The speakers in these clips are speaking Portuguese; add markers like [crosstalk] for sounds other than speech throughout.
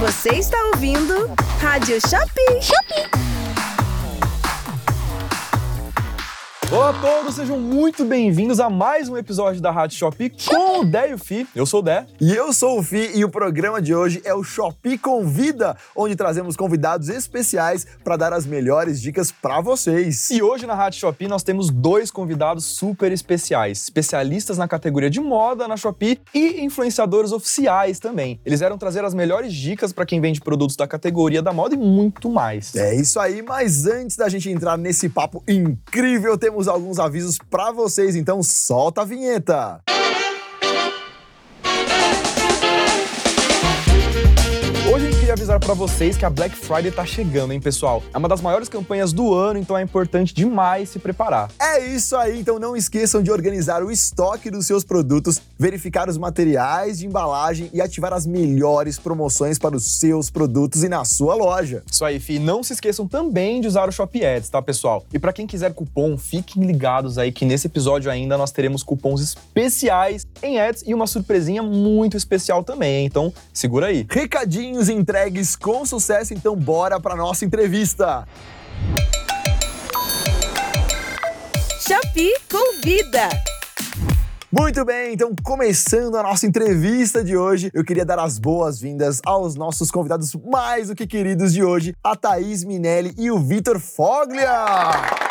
Você está ouvindo Rádio Shopping. Shopping. Olá a todos, sejam muito bem-vindos a mais um episódio da Rádio Shopee com o Dé e o Fi. Eu sou o Dé. E eu sou o Fi e o programa de hoje é o Shopee Convida, onde trazemos convidados especiais para dar as melhores dicas para vocês. E hoje na Rádio Shopee nós temos dois convidados super especiais, especialistas na categoria de moda na Shopee e influenciadores oficiais também. Eles vieram trazer as melhores dicas para quem vende produtos da categoria da moda e muito mais. É isso aí, mas antes da gente entrar nesse papo incrível, temos temos alguns avisos para vocês, então solta a vinheta. Queria avisar para vocês que a Black Friday tá chegando, hein, pessoal? É uma das maiores campanhas do ano, então é importante demais se preparar. É isso aí, então não esqueçam de organizar o estoque dos seus produtos, verificar os materiais de embalagem e ativar as melhores promoções para os seus produtos e na sua loja. Isso aí, Fi. Não se esqueçam também de usar o Shop Ads, tá, pessoal? E para quem quiser cupom, fiquem ligados aí que nesse episódio ainda nós teremos cupons especiais em ads e uma surpresinha muito especial também, então segura aí. Recadinhos entregues entregues com sucesso, então bora para nossa entrevista. Shopee convida. Muito bem, então começando a nossa entrevista de hoje, eu queria dar as boas-vindas aos nossos convidados mais do que queridos de hoje, a Thaís Minelli e o Vitor Foglia.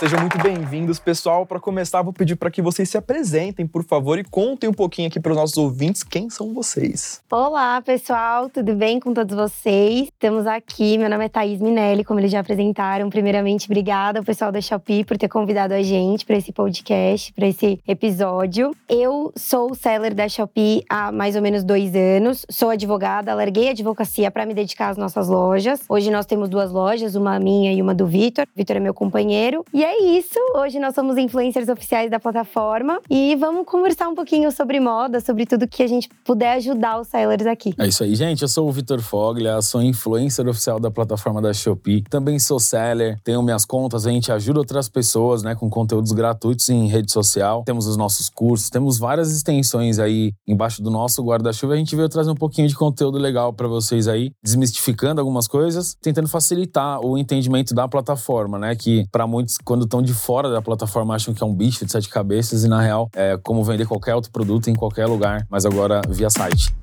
Sejam muito bem-vindos, pessoal. Para começar, vou pedir para que vocês se apresentem, por favor, e contem um pouquinho aqui para os nossos ouvintes quem são vocês. Olá, pessoal, tudo bem com todos vocês? Estamos aqui, meu nome é Thaís Minelli, como eles já apresentaram. Primeiramente, obrigada ao pessoal da Shopee por ter convidado a gente para esse podcast, para esse episódio. Eu sou seller da Shopee há mais ou menos dois anos, sou advogada, larguei a advocacia para me dedicar às nossas lojas. Hoje nós temos duas lojas, uma minha e uma do Vitor. Vitor é meu companheiro. E é isso. Hoje nós somos influencers oficiais da plataforma e vamos conversar um pouquinho sobre moda, sobre tudo que a gente puder ajudar os sellers aqui. É isso aí, gente. Eu sou o Vitor Foglia, sou influencer oficial da plataforma da Shopee. Também sou seller, tenho minhas contas, a gente ajuda outras pessoas, né, com conteúdos gratuitos em rede social. Temos os nossos cursos, temos várias extensões aí embaixo do nosso guarda-chuva. A gente veio trazer um pouquinho de conteúdo legal para vocês aí, desmistificando algumas coisas, tentando facilitar o entendimento da plataforma, né, que para muitos quando quando estão de fora da plataforma acham que é um bicho de sete cabeças e na real é como vender qualquer outro produto em qualquer lugar, mas agora via site.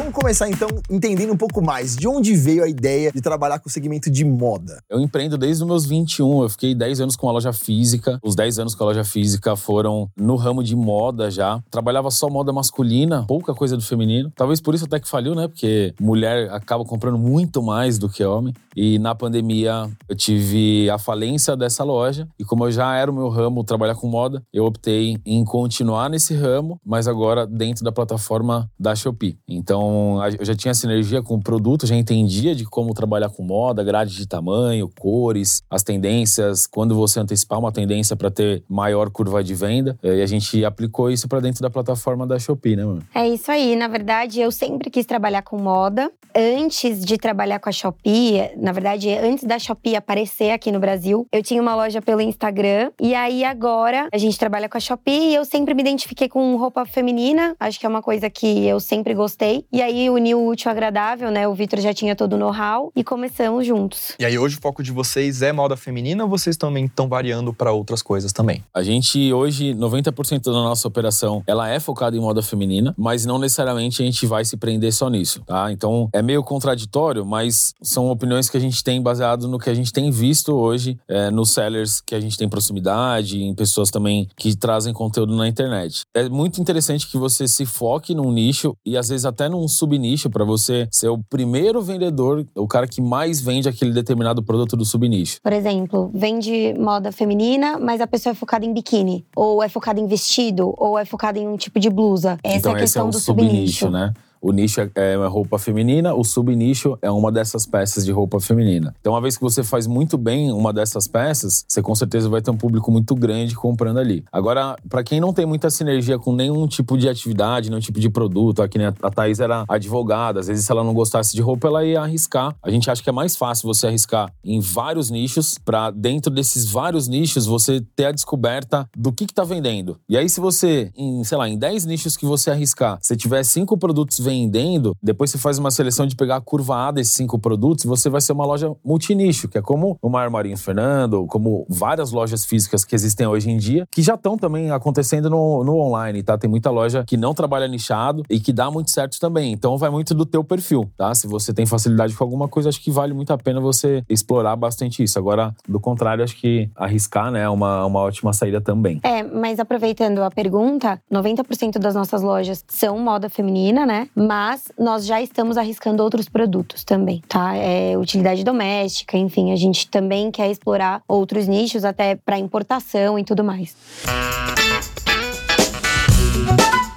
Vamos começar então entendendo um pouco mais de onde veio a ideia de trabalhar com o segmento de moda. Eu empreendo desde os meus 21, eu fiquei 10 anos com a loja física. Os 10 anos com a loja física foram no ramo de moda já. Trabalhava só moda masculina, pouca coisa do feminino. Talvez por isso até que faliu, né? Porque mulher acaba comprando muito mais do que homem. E na pandemia eu tive a falência dessa loja e como eu já era o meu ramo trabalhar com moda, eu optei em continuar nesse ramo, mas agora dentro da plataforma da Shopee. Então então, eu já tinha sinergia com o produto, já entendia de como trabalhar com moda, grade de tamanho, cores, as tendências, quando você antecipar uma tendência para ter maior curva de venda. E a gente aplicou isso para dentro da plataforma da Shopee, né, mano? É isso aí. Na verdade, eu sempre quis trabalhar com moda. Antes de trabalhar com a Shopee, na verdade, antes da Shopee aparecer aqui no Brasil, eu tinha uma loja pelo Instagram. E aí agora a gente trabalha com a Shopee e eu sempre me identifiquei com roupa feminina. Acho que é uma coisa que eu sempre gostei. E aí uniu o útil ao agradável, né? O Vitor já tinha todo o know-how e começamos juntos. E aí hoje o foco de vocês é moda feminina ou vocês também estão variando para outras coisas também? A gente hoje 90% da nossa operação, ela é focada em moda feminina, mas não necessariamente a gente vai se prender só nisso, tá? Então é meio contraditório, mas são opiniões que a gente tem baseado no que a gente tem visto hoje é, nos sellers que a gente tem proximidade, em pessoas também que trazem conteúdo na internet. É muito interessante que você se foque num nicho e às vezes até num um subnicho para você ser o primeiro vendedor, o cara que mais vende aquele determinado produto do subnicho. Por exemplo, vende moda feminina, mas a pessoa é focada em biquíni, ou é focada em vestido, ou é focada em um tipo de blusa. Essa então, é a questão é do subnicho, subnicho, né? O nicho é, é roupa feminina, o subnicho é uma dessas peças de roupa feminina. Então, uma vez que você faz muito bem uma dessas peças, você com certeza vai ter um público muito grande comprando ali. Agora, para quem não tem muita sinergia com nenhum tipo de atividade, nenhum tipo de produto, aqui né, a Thaís era advogada, às vezes se ela não gostasse de roupa, ela ia arriscar. A gente acha que é mais fácil você arriscar em vários nichos, para dentro desses vários nichos você ter a descoberta do que, que tá vendendo. E aí, se você, em, sei lá, em 10 nichos que você arriscar, você tiver cinco produtos vendendo, vendendo, depois você faz uma seleção de pegar a curva A desses cinco produtos, você vai ser uma loja multinicho, que é como o Armarinho Fernando, como várias lojas físicas que existem hoje em dia, que já estão também acontecendo no, no online, tá? Tem muita loja que não trabalha nichado e que dá muito certo também. Então vai muito do teu perfil, tá? Se você tem facilidade com alguma coisa, acho que vale muito a pena você explorar bastante isso. Agora, do contrário, acho que arriscar, né, é uma, uma ótima saída também. É, mas aproveitando a pergunta, 90% das nossas lojas são moda feminina, né? Mas nós já estamos arriscando outros produtos também, tá? É utilidade doméstica, enfim, a gente também quer explorar outros nichos até para importação e tudo mais.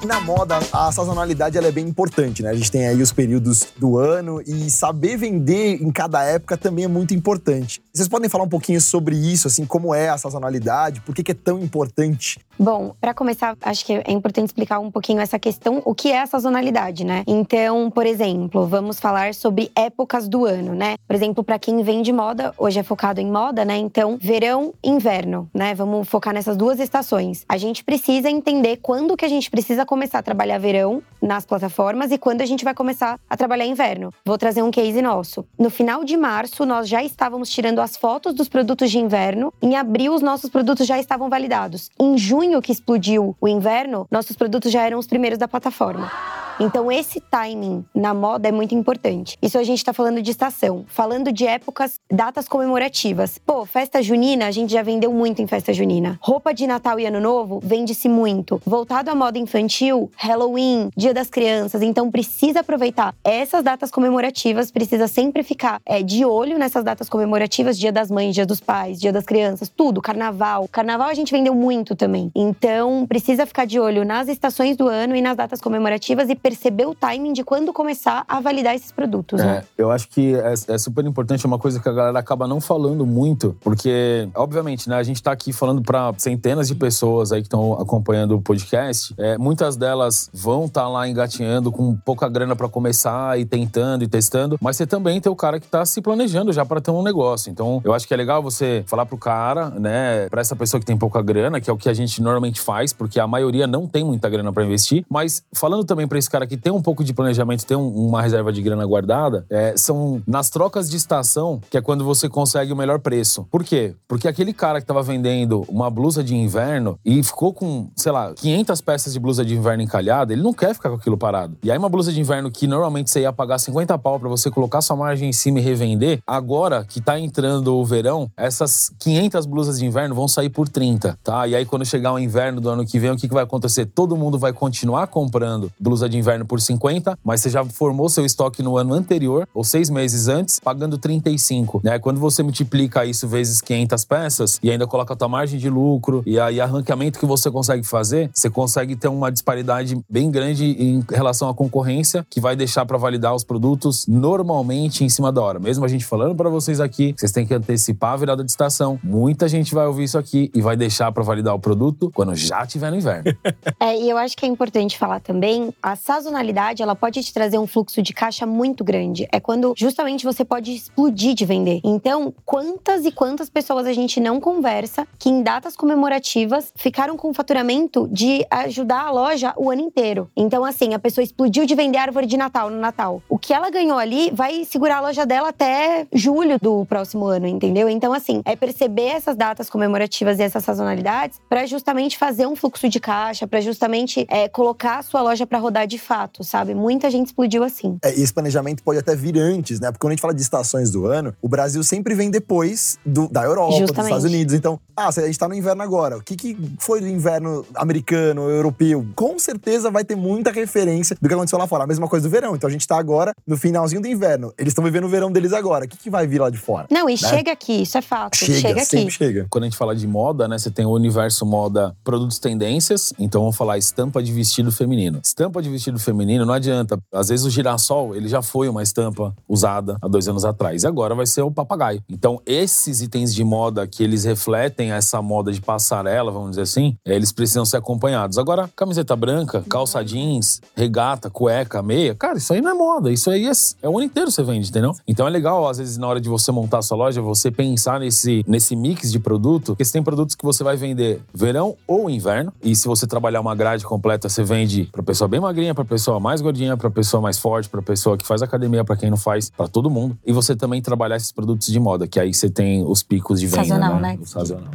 Na moda, a sazonalidade ela é bem importante, né? A gente tem aí os períodos do ano e saber vender em cada época também é muito importante. Vocês podem falar um pouquinho sobre isso, assim, como é a sazonalidade, por que, que é tão importante? Bom, para começar, acho que é importante explicar um pouquinho essa questão, o que é a sazonalidade, né? Então, por exemplo, vamos falar sobre épocas do ano, né? Por exemplo, para quem vende moda, hoje é focado em moda, né? Então, verão, inverno, né? Vamos focar nessas duas estações. A gente precisa entender quando que a gente precisa começar a trabalhar verão nas plataformas e quando a gente vai começar a trabalhar inverno. Vou trazer um case nosso. No final de março, nós já estávamos tirando as fotos dos produtos de inverno. Em abril, os nossos produtos já estavam validados. Em junho, que explodiu o inverno, nossos produtos já eram os primeiros da plataforma. Então, esse timing na moda é muito importante. Isso a gente está falando de estação. Falando de épocas, datas comemorativas. Pô, festa junina, a gente já vendeu muito em festa junina. Roupa de Natal e Ano Novo, vende-se muito. Voltado à moda infantil, Halloween, Dia das Crianças. Então, precisa aproveitar essas datas comemorativas, precisa sempre ficar é, de olho nessas datas comemorativas, Dia das Mães, Dia dos Pais, Dia das Crianças, tudo, Carnaval. Carnaval a gente vendeu muito também. Então, precisa ficar de olho nas estações do ano e nas datas comemorativas e perceber o timing de quando começar a validar esses produtos. É, né? eu acho que é, é, super importante, é uma coisa que a galera acaba não falando muito, porque, obviamente, né, a gente tá aqui falando para centenas de pessoas aí que estão acompanhando o podcast. É, muitas delas vão estar tá lá engatinhando com pouca grana para começar e tentando e testando, mas você também tem o cara que tá se planejando já para ter um negócio. Então, eu acho que é legal você falar pro cara, né, para essa pessoa que tem pouca grana, que é o que a gente normalmente faz, porque a maioria não tem muita grana para investir, mas falando também para esse cara que tem um pouco de planejamento, tem um, uma reserva de grana guardada, é, são nas trocas de estação que é quando você consegue o melhor preço. Por quê? Porque aquele cara que tava vendendo uma blusa de inverno e ficou com, sei lá, 500 peças de blusa de inverno encalhada, ele não quer ficar com aquilo parado. E aí uma blusa de inverno que normalmente você ia pagar 50 pau para você colocar sua margem em cima e revender, agora que tá entrando o verão, essas 500 blusas de inverno vão sair por 30, tá? E aí quando chegar o inverno do ano que vem, o que, que vai acontecer? Todo mundo vai continuar comprando blusa de inverno por 50, mas você já formou seu estoque no ano anterior, ou seis meses antes, pagando 35. Né? Quando você multiplica isso vezes 500 peças e ainda coloca a tua margem de lucro e aí arranqueamento que você consegue fazer, você consegue ter uma disparidade bem grande em relação à concorrência, que vai deixar para validar os produtos normalmente em cima da hora. Mesmo a gente falando para vocês aqui, vocês têm que antecipar a virada de estação. Muita gente vai ouvir isso aqui e vai deixar para validar o produto quando já tiver no inverno. [laughs] é, e eu acho que é importante falar também, a sazonalidade, ela pode te trazer um fluxo de caixa muito grande. É quando justamente você pode explodir de vender. Então, quantas e quantas pessoas a gente não conversa que em datas comemorativas ficaram com faturamento de ajudar a loja o ano inteiro. Então, assim, a pessoa explodiu de vender árvore de Natal no Natal. O que ela ganhou ali vai segurar a loja dela até julho do próximo ano, entendeu? Então, assim, é perceber essas datas comemorativas e essas sazonalidades para justamente fazer um fluxo de caixa, para justamente é, colocar a sua loja para rodar de fato, sabe? Muita gente explodiu assim. É, esse planejamento pode até vir antes, né? Porque quando a gente fala de estações do ano, o Brasil sempre vem depois do, da Europa, Justamente. dos Estados Unidos. Então, ah, a gente tá no inverno agora. O que, que foi do inverno americano, europeu? Com certeza vai ter muita referência do que aconteceu lá fora. A mesma coisa do verão. Então a gente tá agora no finalzinho do inverno. Eles estão vivendo o verão deles agora. O que, que vai vir lá de fora? Não, e né? chega aqui, isso é fato. Chega, Chega, sempre aqui. chega. Quando a gente fala de moda, né, você tem o universo moda produtos tendências, então vamos falar estampa de vestido feminino. Estampa de vestido feminino não adianta. Às vezes o girassol, ele já foi uma estampa usada há dois anos atrás e agora vai ser o papagaio. Então esses itens de moda que eles refletem essa moda de passarela, vamos dizer assim, eh, eles precisam ser acompanhados. Agora, camiseta branca, calça jeans, regata, cueca, meia, cara, isso aí não é moda. Isso aí é, é o ano inteiro você vende, entendeu? Então é legal, às vezes, na hora de você montar a sua loja, você pensar nesse, nesse mix de produto, porque você tem produtos que você vai vender verão ou inverno. E se você trabalhar uma grade completa, você vende pra pessoa bem magrinha, pra pra pessoa mais gordinha, pra pessoa mais forte, pra pessoa que faz academia, pra quem não faz, pra todo mundo. E você também trabalhar esses produtos de moda, que aí você tem os picos de venda. Sazonal, né? O sazonal.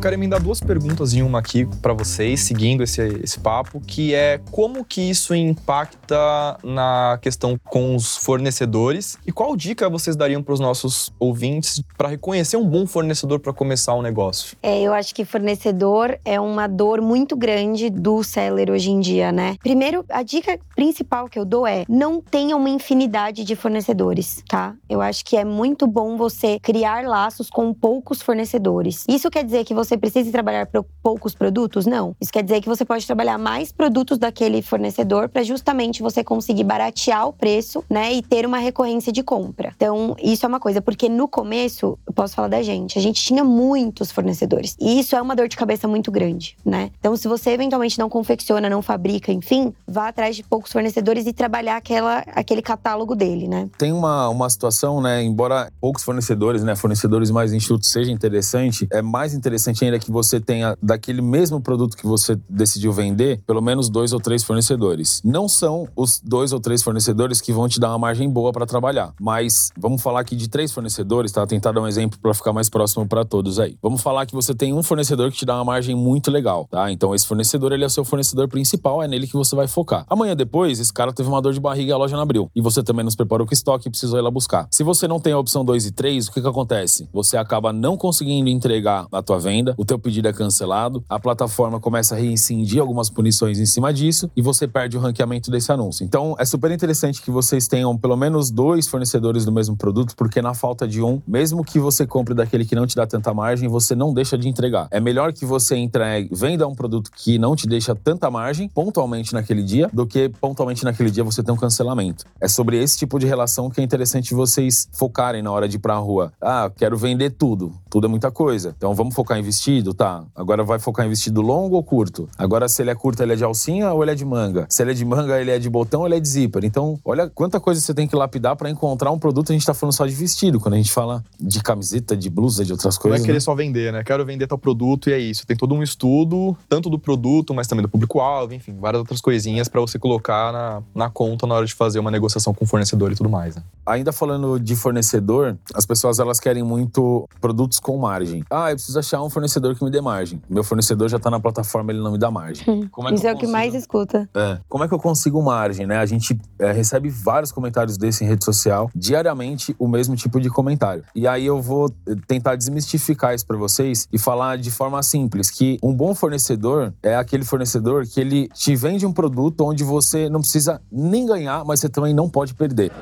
Eu quero emendar duas perguntas em uma aqui para vocês, seguindo esse, esse papo, que é como que isso impacta na questão com os fornecedores e qual dica vocês dariam para os nossos ouvintes para reconhecer um bom fornecedor para começar um negócio? É, eu acho que fornecedor é uma dor muito grande do seller hoje em dia, né? Primeiro, a dica principal que eu dou é não tenha uma infinidade de fornecedores, tá? Eu acho que é muito bom você criar laços com poucos fornecedores. Isso quer dizer que você precisa trabalhar para poucos produtos? Não. Isso quer dizer que você pode trabalhar mais produtos daquele fornecedor para justamente você conseguir baratear o preço, né, e ter uma recorrência de compra. Então, isso é uma coisa, porque no começo, eu posso falar da gente, a gente tinha muitos fornecedores. E isso é uma dor de cabeça muito grande, né? Então, se você eventualmente não confecciona, não fabrica, enfim, vá atrás de poucos fornecedores e trabalhar aquela, aquele catálogo dele, né? Tem uma, uma situação, né? Embora poucos fornecedores, né? Fornecedores mais enxutos seja interessante, é mais interessante ainda que você tenha daquele mesmo produto que você decidiu vender, pelo menos dois ou três fornecedores. Não são os dois ou três fornecedores que vão te dar uma margem boa para trabalhar, mas vamos falar aqui de três fornecedores, tá? Tentar dar um exemplo para ficar mais próximo para todos aí. Vamos falar que você tem um fornecedor que te dá uma margem muito legal, tá? Então esse fornecedor ele é o seu fornecedor principal, é nele que você vai focar. Amanhã depois, esse cara teve uma dor de barriga e a loja não abriu. E você também nos preparou com estoque e precisou ir lá buscar. Se você não tem a opção 2 e 3, o que que acontece? Você acaba não conseguindo entregar a tua venda, o teu pedido é cancelado, a plataforma começa a reincidir algumas punições em cima disso e você perde o ranqueamento desse anúncio. Então é super interessante que vocês tenham pelo menos dois fornecedores do mesmo produto, porque na falta de um, mesmo que você compre daquele que não te dá tanta margem, você não deixa de entregar. É melhor que você entregue, venda um produto que não te deixa tanta margem pontualmente naquele dia, do que pontualmente naquele dia você ter um cancelamento. É sobre esse tipo de relação que é interessante vocês focarem na hora de ir pra rua. Ah, quero vender tudo. Tudo é muita coisa. Então vamos focar em vestido? Tá. Agora vai focar em vestido longo ou curto? Agora, se ele é curto, ele é de alcinha ou ele é de manga? Se ele é de manga, ele é de botão ou ele é de zíper? Então, olha quanta coisa você tem que lapidar para encontrar um produto. A gente tá falando só de vestido. Quando a gente fala de camiseta, de blusa, de outras Não coisas. é querer né? só vender, né? Quero vender tal produto e é isso. Tem todo um estudo, tanto do produto, mas também do público-alvo, enfim, várias outras coisinhas para você colocar na, na conta na hora de fazer uma negociação com o fornecedor e tudo mais, né? Ainda falando de fornecedor, as pessoas elas querem muito produtos com margem. Ah, eu preciso achar um fornecedor que me dê margem. Meu fornecedor já tá na plataforma, ele não me dá margem. Como Isso eu é o que mais escuta. É. Como é que eu consigo margem, né? A gente é, recebe vários comentários desse em rede social, diariamente o mesmo tipo de comentário. E aí eu vou eh, tentar desmistificar isso pra vocês e falar de forma simples que um bom fornecedor é aquele fornecedor que ele te vende um produto onde você não precisa nem ganhar, mas você também não pode perder.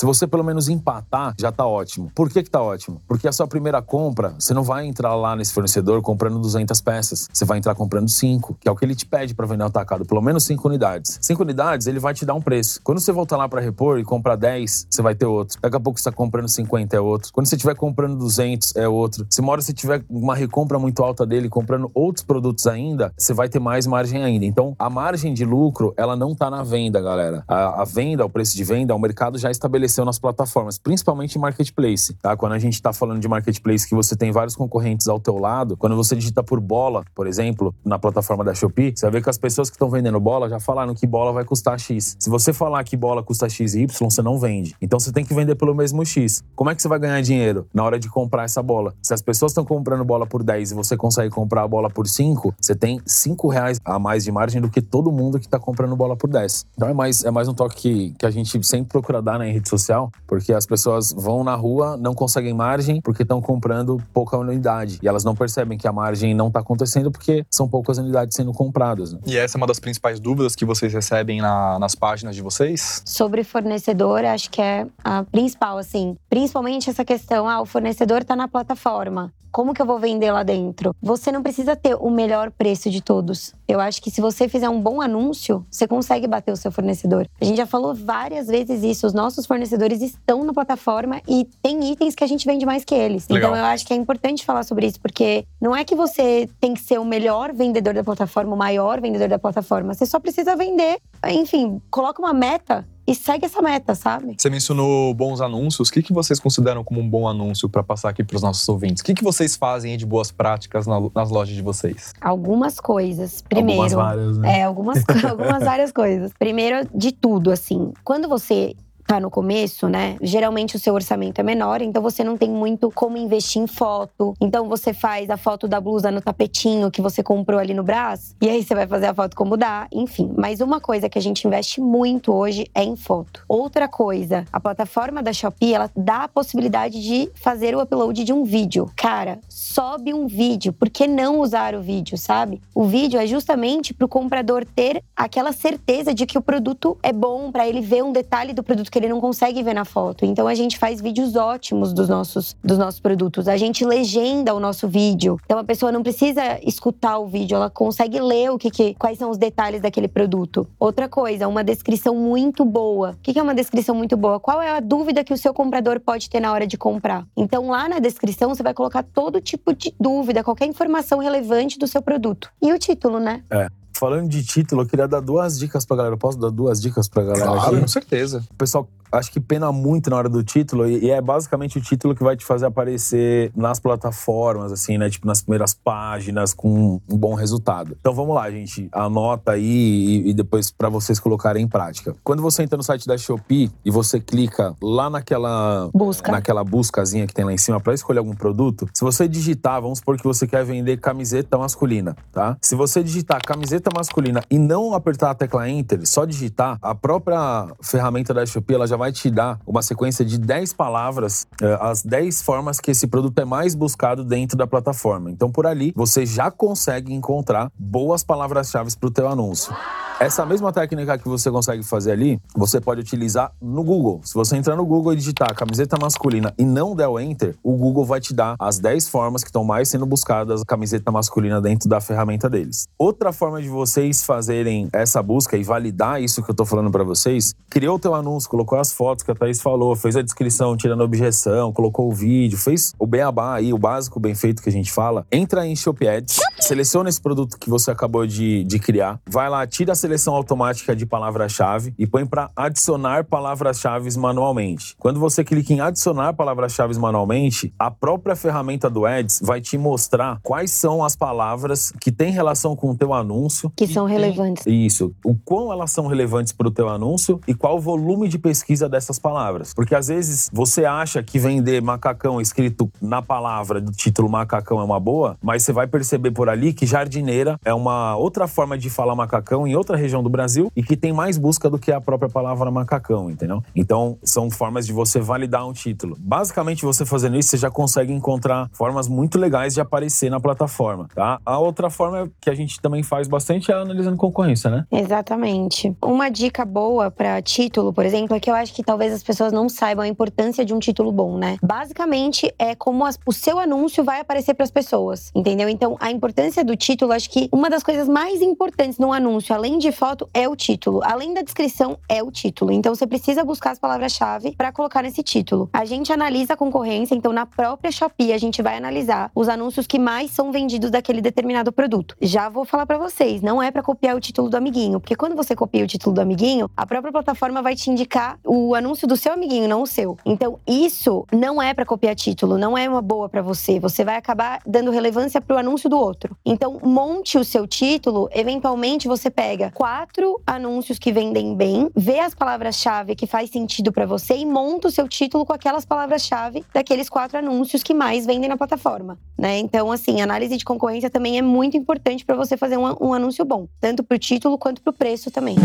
Se você pelo menos empatar, já tá ótimo. Por que que tá ótimo? Porque a sua primeira compra, você não vai entrar lá nesse fornecedor comprando 200 peças. Você vai entrar comprando 5, que é o que ele te pede para vender atacado, pelo menos 5 unidades. 5 unidades, ele vai te dar um preço. Quando você voltar lá para repor e comprar 10, você vai ter outro. Daqui a pouco você tá comprando 50 é outro. Quando você estiver comprando 200 é outro. Se uma hora você tiver uma recompra muito alta dele, comprando outros produtos ainda, você vai ter mais margem ainda. Então, a margem de lucro, ela não tá na venda, galera. A, a venda, o preço de venda, o mercado já estabeleceu nas plataformas, principalmente em marketplace, tá? Quando a gente tá falando de marketplace que você tem vários concorrentes ao teu lado, quando você digita por bola, por exemplo, na plataforma da Shopee, você vai ver que as pessoas que estão vendendo bola já falaram que bola vai custar X. Se você falar que bola custa X e Y, você não vende. Então você tem que vender pelo mesmo X. Como é que você vai ganhar dinheiro na hora de comprar essa bola? Se as pessoas estão comprando bola por 10 e você consegue comprar a bola por 5, você tem 5 reais a mais de margem do que todo mundo que tá comprando bola por 10. Então é mais, é mais um toque que, que a gente sempre procura dar na rede social, porque as pessoas vão na rua, não conseguem margem, porque estão comprando pouca unidade. E elas não percebem que a margem não tá acontecendo porque são poucas unidades sendo compradas. Né? E essa é uma das principais dúvidas que vocês recebem na- nas páginas de vocês? Sobre fornecedor, acho que é a principal, assim. Principalmente essa questão, ah, o fornecedor tá na plataforma. Como que eu vou vender lá dentro? Você não precisa ter o melhor preço de todos. Eu acho que se você fizer um bom anúncio, você consegue bater o seu fornecedor. A gente já falou várias vezes isso. Os nossos fornecedores estão na plataforma e tem itens que a gente vende mais que eles. Legal. Então eu acho que é importante falar sobre isso, porque não é que você tem que ser o melhor vendedor da plataforma, o maior vendedor da plataforma. Você só precisa vender. Enfim, coloca uma meta e segue essa meta, sabe? Você mencionou bons anúncios. O que, que vocês consideram como um bom anúncio para passar aqui para os nossos ouvintes? O que, que vocês fazem de boas práticas na, nas lojas de vocês? Algumas coisas. Primeiro. Algumas várias, né? É, algumas, algumas [laughs] várias coisas. Primeiro de tudo, assim, quando você tá no começo, né? Geralmente o seu orçamento é menor, então você não tem muito como investir em foto. Então você faz a foto da blusa no tapetinho que você comprou ali no braço, e aí você vai fazer a foto como dá, enfim. Mas uma coisa que a gente investe muito hoje é em foto. Outra coisa, a plataforma da Shopee, ela dá a possibilidade de fazer o upload de um vídeo. Cara, sobe um vídeo, por que não usar o vídeo, sabe? O vídeo é justamente para o comprador ter aquela certeza de que o produto é bom, para ele ver um detalhe do produto que ele não consegue ver na foto. Então a gente faz vídeos ótimos dos nossos, dos nossos produtos. A gente legenda o nosso vídeo. Então a pessoa não precisa escutar o vídeo, ela consegue ler o que, que quais são os detalhes daquele produto. Outra coisa, uma descrição muito boa. O que, que é uma descrição muito boa? Qual é a dúvida que o seu comprador pode ter na hora de comprar? Então lá na descrição você vai colocar todo tipo de dúvida, qualquer informação relevante do seu produto. E o título, né? Falando de título, eu queria dar duas dicas pra galera. Eu posso dar duas dicas pra galera Claro, aqui? com certeza. O pessoal acho que pena muito na hora do título e, e é basicamente o título que vai te fazer aparecer nas plataformas, assim, né? Tipo, nas primeiras páginas com um bom resultado. Então vamos lá, gente. Anota aí e, e depois pra vocês colocarem em prática. Quando você entra no site da Shopee e você clica lá naquela Busca. naquela buscazinha que tem lá em cima pra escolher algum produto, se você digitar, vamos supor que você quer vender camiseta masculina, tá? Se você digitar camiseta masculina e não apertar a tecla Enter, só digitar, a própria ferramenta da Shopee ela já vai te dar uma sequência de 10 palavras, eh, as 10 formas que esse produto é mais buscado dentro da plataforma. Então, por ali, você já consegue encontrar boas palavras-chave para o teu anúncio. Essa mesma técnica que você consegue fazer ali, você pode utilizar no Google. Se você entrar no Google e digitar camiseta masculina e não der o Enter, o Google vai te dar as 10 formas que estão mais sendo buscadas camiseta masculina dentro da ferramenta deles. Outra forma de vocês fazerem essa busca e validar isso que eu tô falando para vocês, criou o teu anúncio, colocou as fotos que a Thaís falou, fez a descrição tirando objeção, colocou o vídeo, fez o beabá aí, o básico bem feito que a gente fala. Entra em Shopee Ads, seleciona esse produto que você acabou de, de criar, vai lá, tira a seleção automática de palavra-chave e põe para adicionar palavras-chave manualmente. Quando você clica em adicionar palavras-chave manualmente, a própria ferramenta do Ads vai te mostrar quais são as palavras que têm relação com o teu anúncio. Que e são relevantes. Isso. O quão elas são relevantes para o teu anúncio e qual o volume de pesquisa dessas palavras. Porque às vezes você acha que vender macacão escrito na palavra do título macacão é uma boa, mas você vai perceber por ali que jardineira é uma outra forma de falar macacão em outra região do Brasil e que tem mais busca do que a própria palavra macacão, entendeu? Então, são formas de você validar um título. Basicamente, você fazendo isso, você já consegue encontrar formas muito legais de aparecer na plataforma, tá? A outra forma que a gente também faz bastante é analisando concorrência, né? Exatamente. Uma dica boa pra título, por exemplo, é que eu acho que talvez as pessoas não saibam a importância de um título bom, né? Basicamente é como as- o seu anúncio vai aparecer pras pessoas, entendeu? Então, a importância do título, acho que uma das coisas mais importantes no anúncio, além de foto, é o título. Além da descrição, é o título. Então, você precisa buscar as palavras-chave pra colocar nesse título. A gente analisa a concorrência, então na própria Shopee a gente vai analisar os anúncios que mais são vendidos daquele determinado produto. Já vou falar pra vocês, não é pra copiar o título do amiguinho, porque quando você copia o título do amiguinho, a própria plataforma vai te indicar o anúncio do seu amiguinho, não o seu. Então, isso não é pra copiar título, não é uma boa pra você. Você vai acabar dando relevância pro anúncio do outro. Então, monte o seu título, eventualmente você pega quatro anúncios que vendem bem, vê as palavras-chave que faz sentido pra você e monta o seu título com aquelas palavras-chave daqueles quatro anúncios que mais vendem na plataforma, né? Então, assim, análise de concorrência também é muito importante pra você fazer um, um anúncio bom, tanto pro título quanto pro preço também.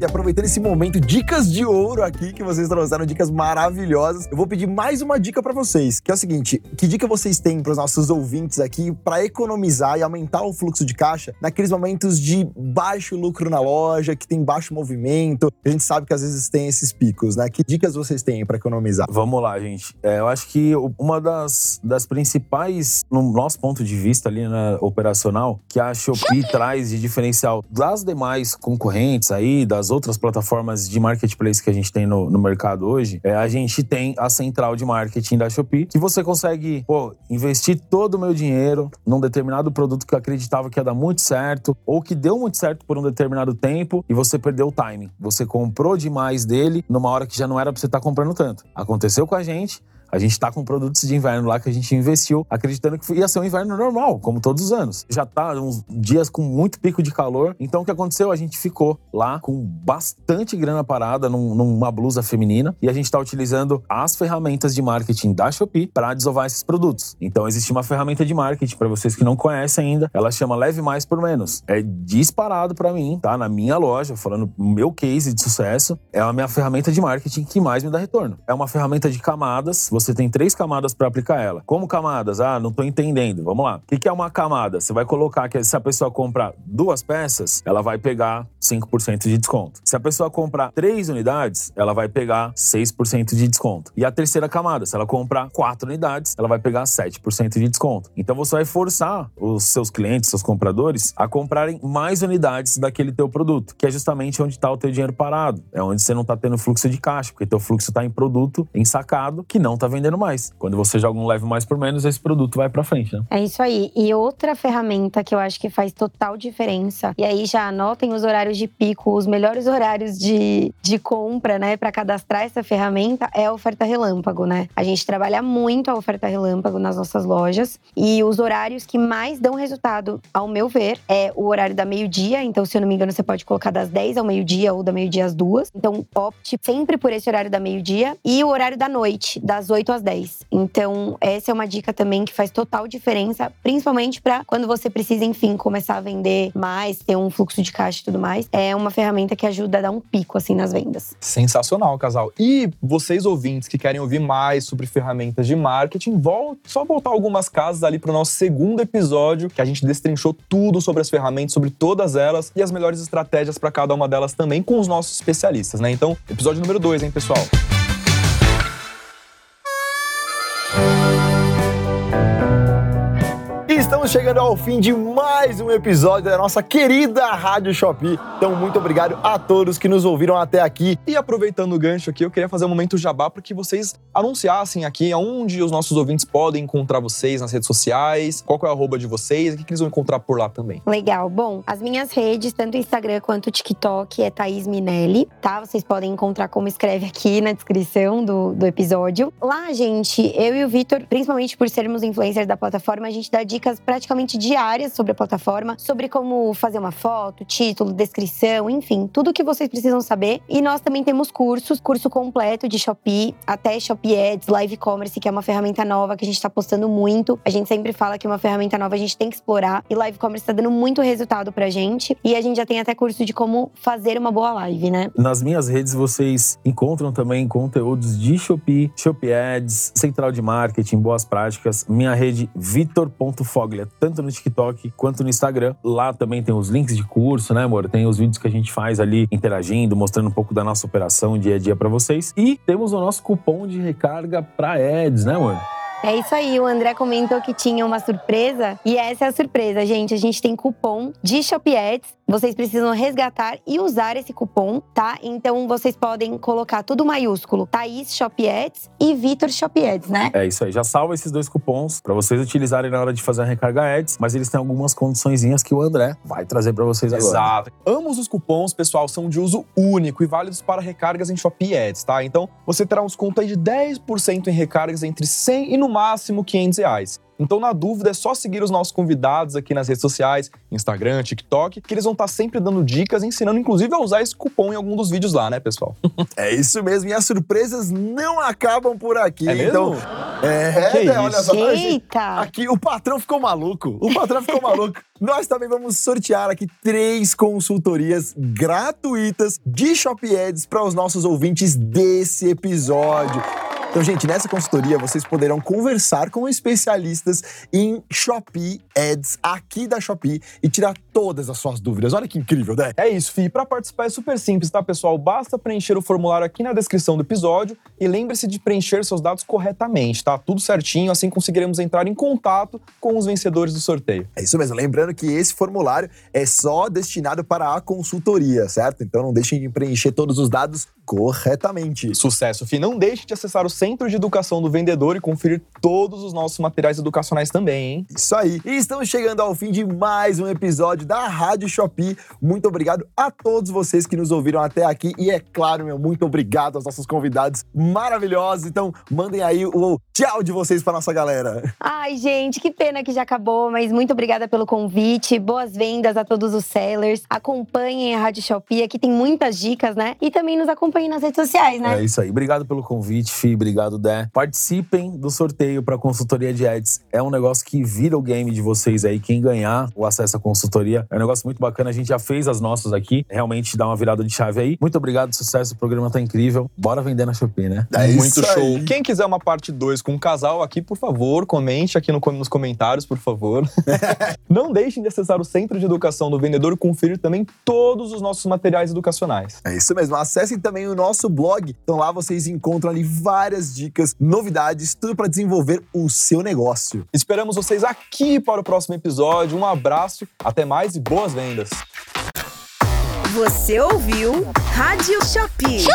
E aproveitando esse momento, dicas de ouro aqui que vocês trouxeram, dicas maravilhosas. Eu vou pedir mais uma dica pra vocês, que é o seguinte: que dica vocês têm pros nossos ouvintes aqui pra economizar e aumentar o fluxo de caixa naqueles momentos de baixo lucro na loja, que tem baixo movimento? A gente sabe que às vezes tem esses picos, né? Que dicas vocês têm pra economizar? Vamos lá, gente. É, eu acho que uma das, das principais, no nosso ponto de vista ali, né, operacional, que a Shopee traz de diferencial das demais concorrentes aí, das outras plataformas de marketplace que a gente tem no, no mercado hoje, é, a gente tem a central de marketing da Shopee, que você consegue pô, investir todo o meu dinheiro num determinado produto que eu acreditava que ia dar muito certo, ou que deu muito certo por um determinado tempo, e você perdeu o timing. Você comprou demais dele numa hora que já não era pra você estar tá comprando tanto. Aconteceu com a gente. A gente tá com produtos de inverno lá que a gente investiu, acreditando que ia ser um inverno normal, como todos os anos. Já tá uns dias com muito pico de calor. Então o que aconteceu? A gente ficou lá com bastante grana parada num, numa blusa feminina e a gente tá utilizando as ferramentas de marketing da Shopee para desovar esses produtos. Então existe uma ferramenta de marketing para vocês que não conhecem ainda, ela chama Leve Mais por Menos. É disparado para mim, tá? Na minha loja, falando meu case de sucesso, é a minha ferramenta de marketing que mais me dá retorno. É uma ferramenta de camadas você tem três camadas para aplicar ela. Como camadas? Ah, não tô entendendo. Vamos lá. O que é uma camada? Você vai colocar que se a pessoa comprar duas peças, ela vai pegar 5% de desconto. Se a pessoa comprar três unidades, ela vai pegar 6% de desconto. E a terceira camada, se ela comprar quatro unidades, ela vai pegar 7% de desconto. Então você vai forçar os seus clientes, seus compradores, a comprarem mais unidades daquele teu produto, que é justamente onde está o teu dinheiro parado. É onde você não está tendo fluxo de caixa, porque teu fluxo está em produto ensacado que não está vendendo mais. Quando você joga um leve mais por menos, esse produto vai para frente, né? É isso aí. E outra ferramenta que eu acho que faz total diferença, e aí já anotem os horários de pico, os melhores horários de, de compra, né, para cadastrar essa ferramenta, é a oferta relâmpago, né? A gente trabalha muito a oferta relâmpago nas nossas lojas e os horários que mais dão resultado, ao meu ver, é o horário da meio-dia. Então, se eu não me engano, você pode colocar das 10 ao meio-dia ou da meio-dia às duas. Então, opte sempre por esse horário da meio-dia e o horário da noite, das 8 às 10. Então, essa é uma dica também que faz total diferença, principalmente para quando você precisa, enfim, começar a vender mais, ter um fluxo de caixa e tudo mais. É uma ferramenta que ajuda a dar um pico assim nas vendas. Sensacional, casal. E vocês ouvintes que querem ouvir mais sobre ferramentas de marketing, volte, só voltar algumas casas ali para o nosso segundo episódio, que a gente destrinchou tudo sobre as ferramentas, sobre todas elas e as melhores estratégias para cada uma delas também com os nossos especialistas, né? Então, episódio número 2, hein, pessoal? Estamos chegando ao fim de mais um episódio da nossa querida Rádio Shopee. Então, muito obrigado a todos que nos ouviram até aqui. E aproveitando o gancho aqui, eu queria fazer um momento jabá para que vocês anunciassem aqui aonde os nossos ouvintes podem encontrar vocês nas redes sociais, qual é o arroba de vocês, o que eles vão encontrar por lá também. Legal. Bom, as minhas redes, tanto Instagram quanto TikTok, é Thaís Minelli, tá? Vocês podem encontrar como escreve aqui na descrição do, do episódio. Lá, gente, eu e o Vitor, principalmente por sermos influencers da plataforma, a gente dá dicas dicas praticamente diárias sobre a plataforma, sobre como fazer uma foto, título, descrição, enfim, tudo que vocês precisam saber. E nós também temos cursos, curso completo de Shopee, até Shopee Ads, Live Commerce, que é uma ferramenta nova que a gente está postando muito. A gente sempre fala que uma ferramenta nova a gente tem que explorar e Live Commerce está dando muito resultado pra gente. E a gente já tem até curso de como fazer uma boa live, né? Nas minhas redes vocês encontram também conteúdos de Shopee, Shopee Ads, Central de Marketing, boas práticas. Minha rede vitor.foto Foglia, tanto no TikTok quanto no Instagram. Lá também tem os links de curso, né, amor? Tem os vídeos que a gente faz ali interagindo, mostrando um pouco da nossa operação dia a dia para vocês. E temos o nosso cupom de recarga para ads, né, amor? É isso aí, o André comentou que tinha uma surpresa e essa é a surpresa, gente. A gente tem cupom de Shopee Ads. Vocês precisam resgatar e usar esse cupom, tá? Então vocês podem colocar tudo maiúsculo: Thaís Shopee Ads e Vitor Shopee Ads, né? É isso aí. Já salva esses dois cupons para vocês utilizarem na hora de fazer a recarga Ads, mas eles têm algumas condiçõezinhas que o André vai trazer para vocês agora. Exato. Ambos os cupons, pessoal, são de uso único e válidos para recargas em Shopee Ads, tá? Então você terá um desconto aí de 10% em recargas entre 100 e no máximo 500 reais. Então, na dúvida, é só seguir os nossos convidados aqui nas redes sociais, Instagram, TikTok, que eles vão estar sempre dando dicas, ensinando inclusive a usar esse cupom em algum dos vídeos lá, né, pessoal? [laughs] é isso mesmo, e as surpresas não acabam por aqui. É mesmo? Então, é, Que né, olha isso? só. Eita! Aqui o patrão ficou maluco. O patrão ficou maluco. [laughs] Nós também vamos sortear aqui três consultorias gratuitas de Shop Ads para os nossos ouvintes desse episódio. Então, gente, nessa consultoria vocês poderão conversar com especialistas em Shopee Ads aqui da Shopee e tirar todas as suas dúvidas. Olha que incrível, né? É isso, Fi. Para participar é super simples, tá, pessoal? Basta preencher o formulário aqui na descrição do episódio e lembre-se de preencher seus dados corretamente, tá? Tudo certinho, assim conseguiremos entrar em contato com os vencedores do sorteio. É isso mesmo. Lembrando que esse formulário é só destinado para a consultoria, certo? Então não deixem de preencher todos os dados corretamente. Sucesso, Fi. Não deixe de acessar o Centro de Educação do Vendedor e conferir todos os nossos materiais educacionais também, hein? Isso aí. E estamos chegando ao fim de mais um episódio da Rádio Shopee. Muito obrigado a todos vocês que nos ouviram até aqui. E é claro, meu, muito obrigado aos nossos convidados maravilhosos. Então, mandem aí o tchau de vocês para nossa galera. Ai, gente, que pena que já acabou, mas muito obrigada pelo convite. Boas vendas a todos os sellers. Acompanhem a Rádio Shopee, aqui tem muitas dicas, né? E também nos acompanhem nas redes sociais, né? É isso aí. Obrigado pelo convite, Fi. Obrigado, Dé. Participem do sorteio para consultoria de ads. É um negócio que vira o game de vocês aí. Quem ganhar o acesso à consultoria é um negócio muito bacana. A gente já fez as nossas aqui. Realmente dá uma virada de chave aí. Muito obrigado, sucesso. O programa tá incrível. Bora vender na Shopee, né? É Muito isso show. aí. Quem quiser uma parte 2 com um casal aqui, por favor, comente aqui no- nos comentários, por favor. [laughs] Não deixem de acessar o Centro de Educação do Vendedor e conferir também todos os nossos materiais educacionais. É isso mesmo. Acessem também o nosso blog. Então lá vocês encontram ali várias dicas, novidades, tudo para desenvolver o seu negócio. Esperamos vocês aqui para o próximo episódio. Um abraço, até mais e boas vendas. Você ouviu Rádio Shopee.